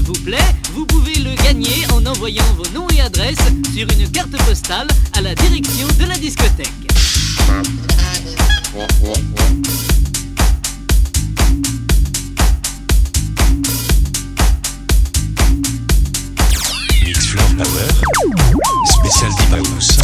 vous plaît, vous pouvez le gagner en envoyant vos noms et adresses sur une carte postale à la direction de la discothèque. Mix Floor Power, spécial Deep House.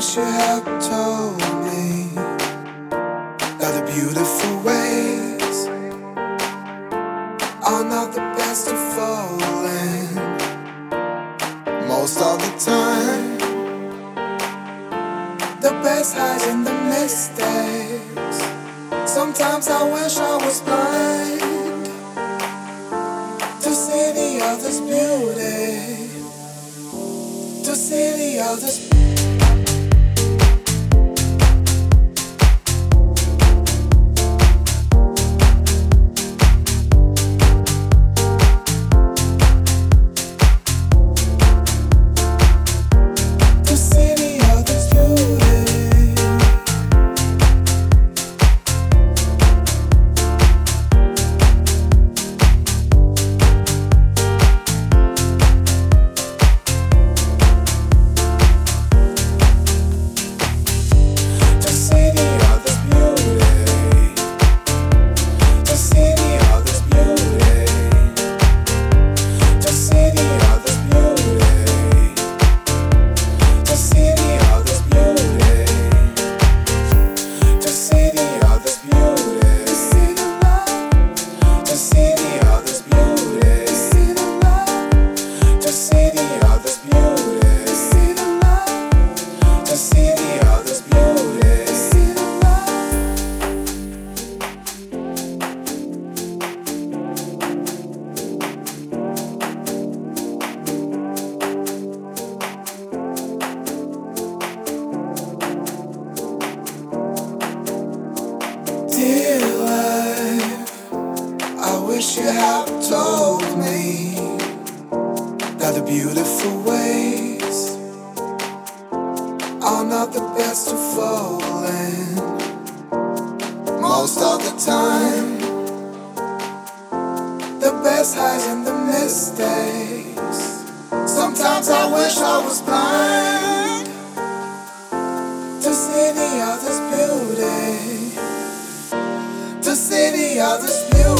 wish you had told the city of the new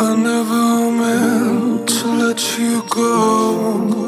I never meant to let you go.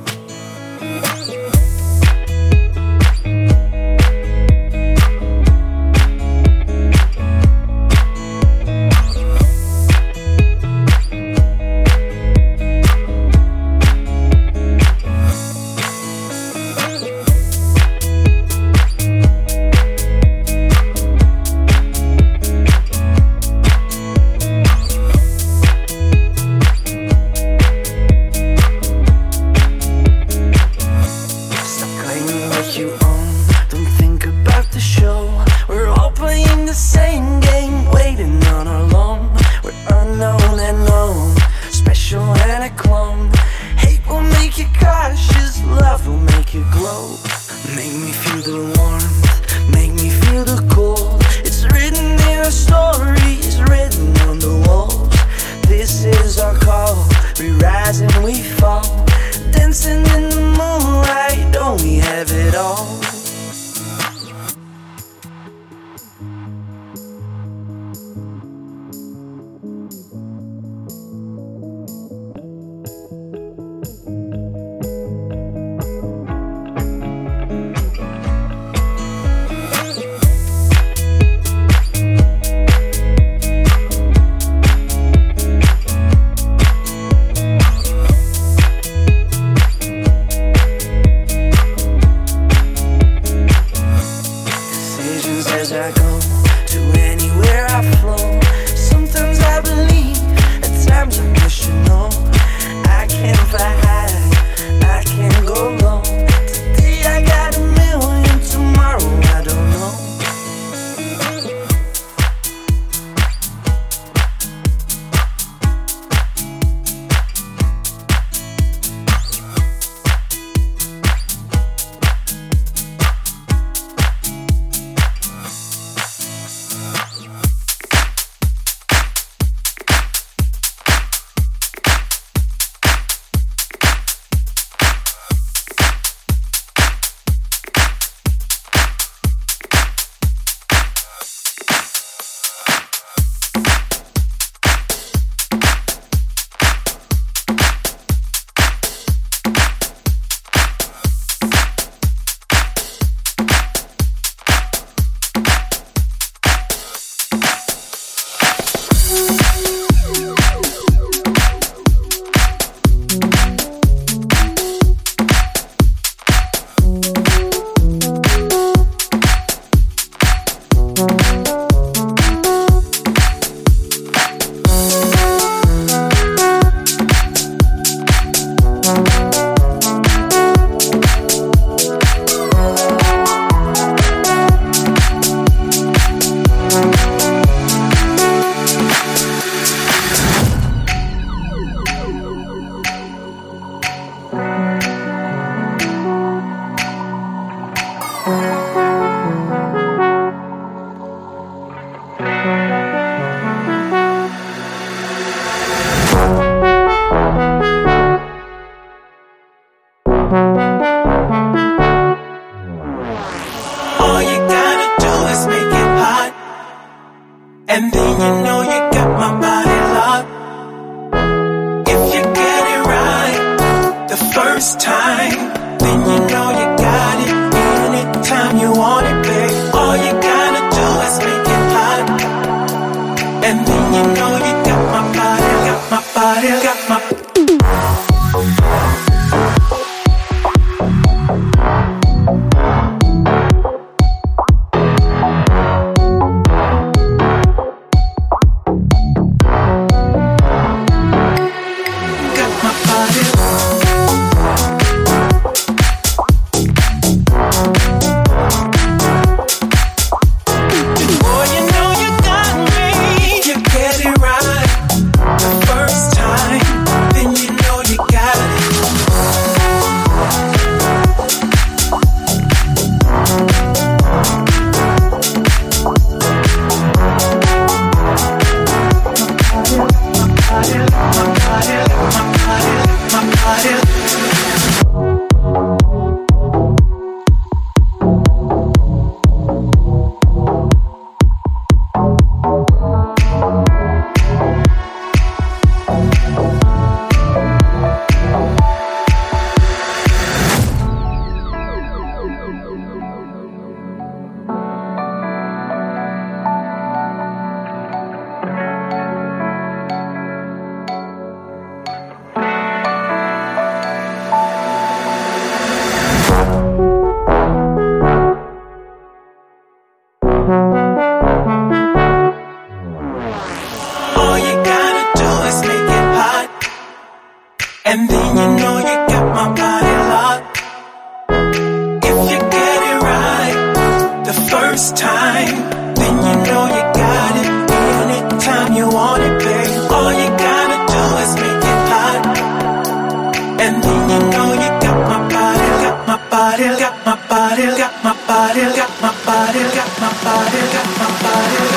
my body, got my body, got my body, got my body, got my body.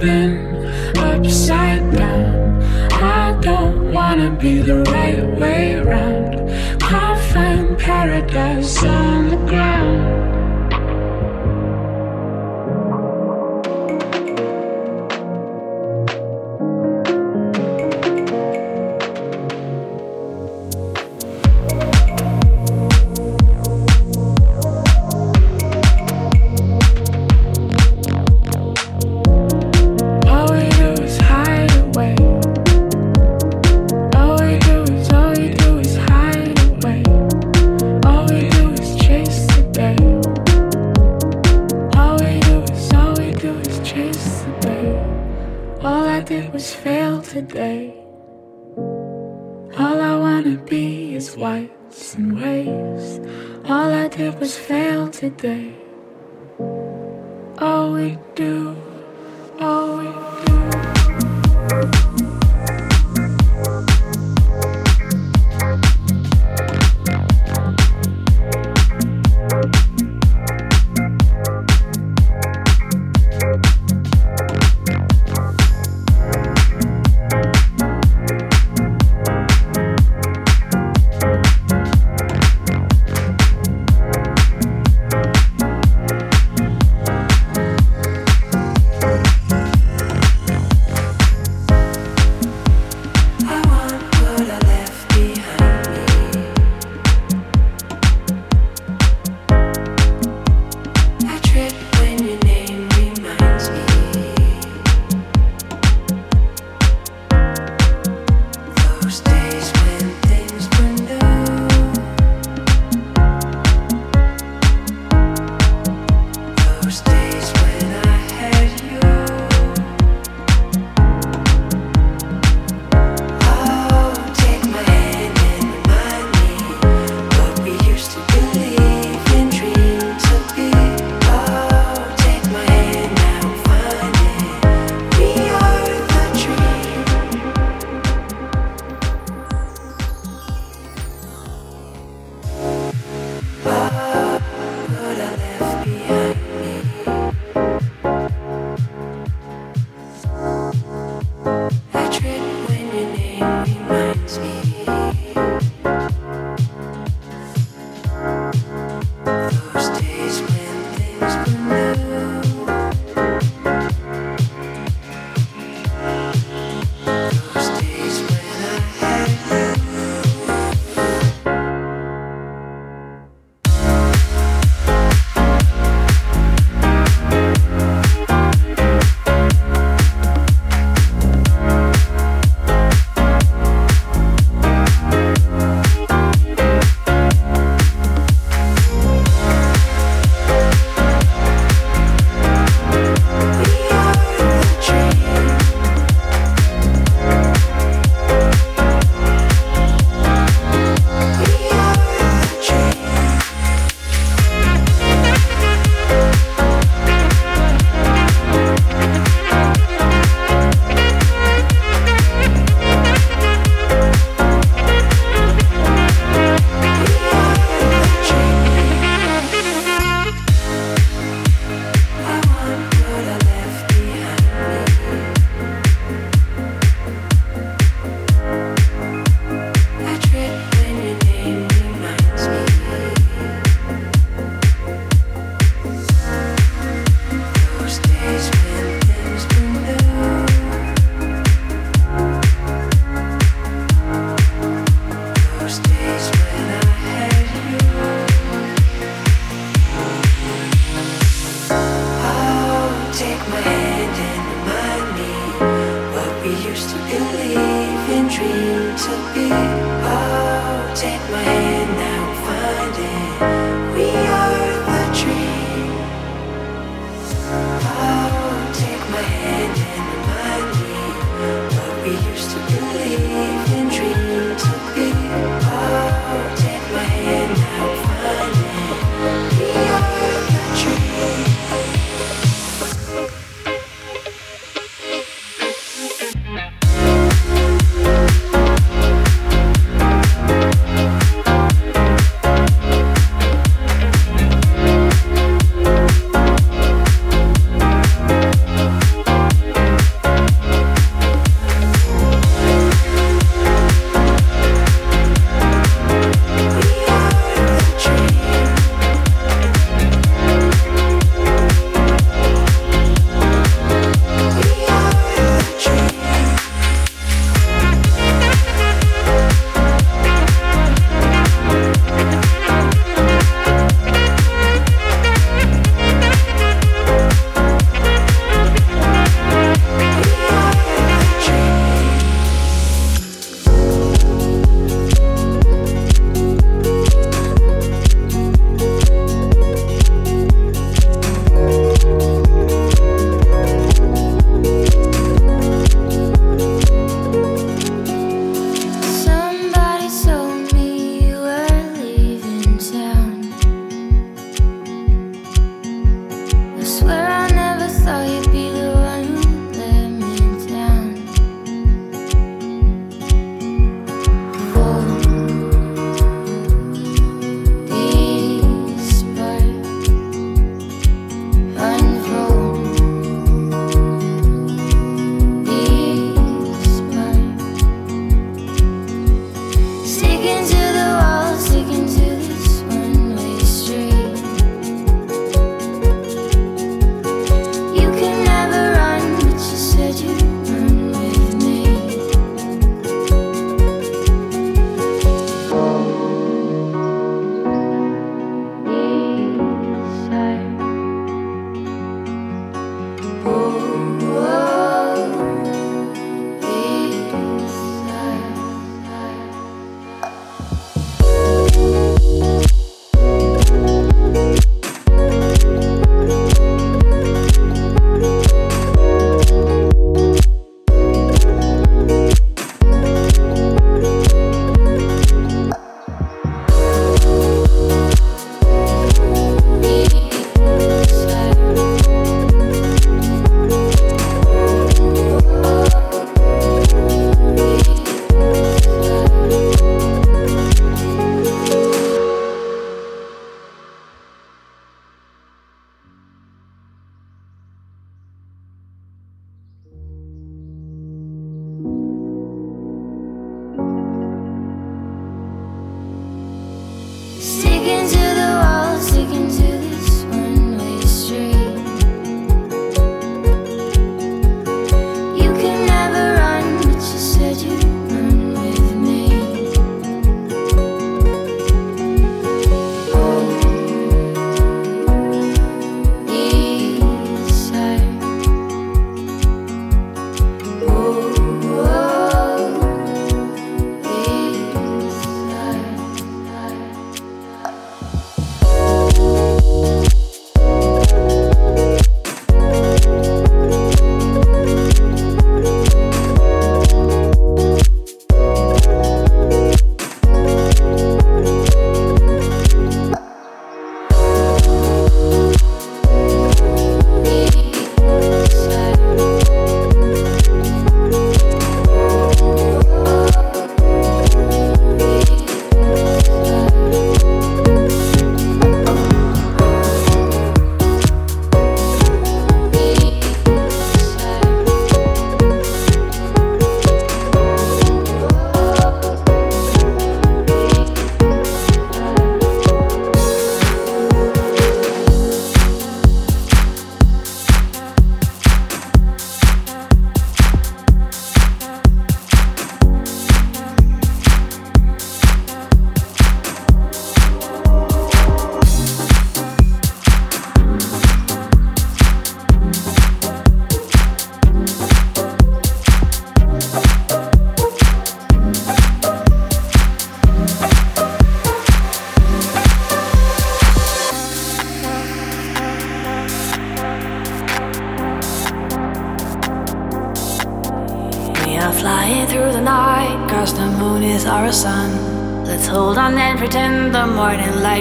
been upside down. I don't wanna be the right way around. Can't find paradise. Uh.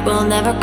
Will never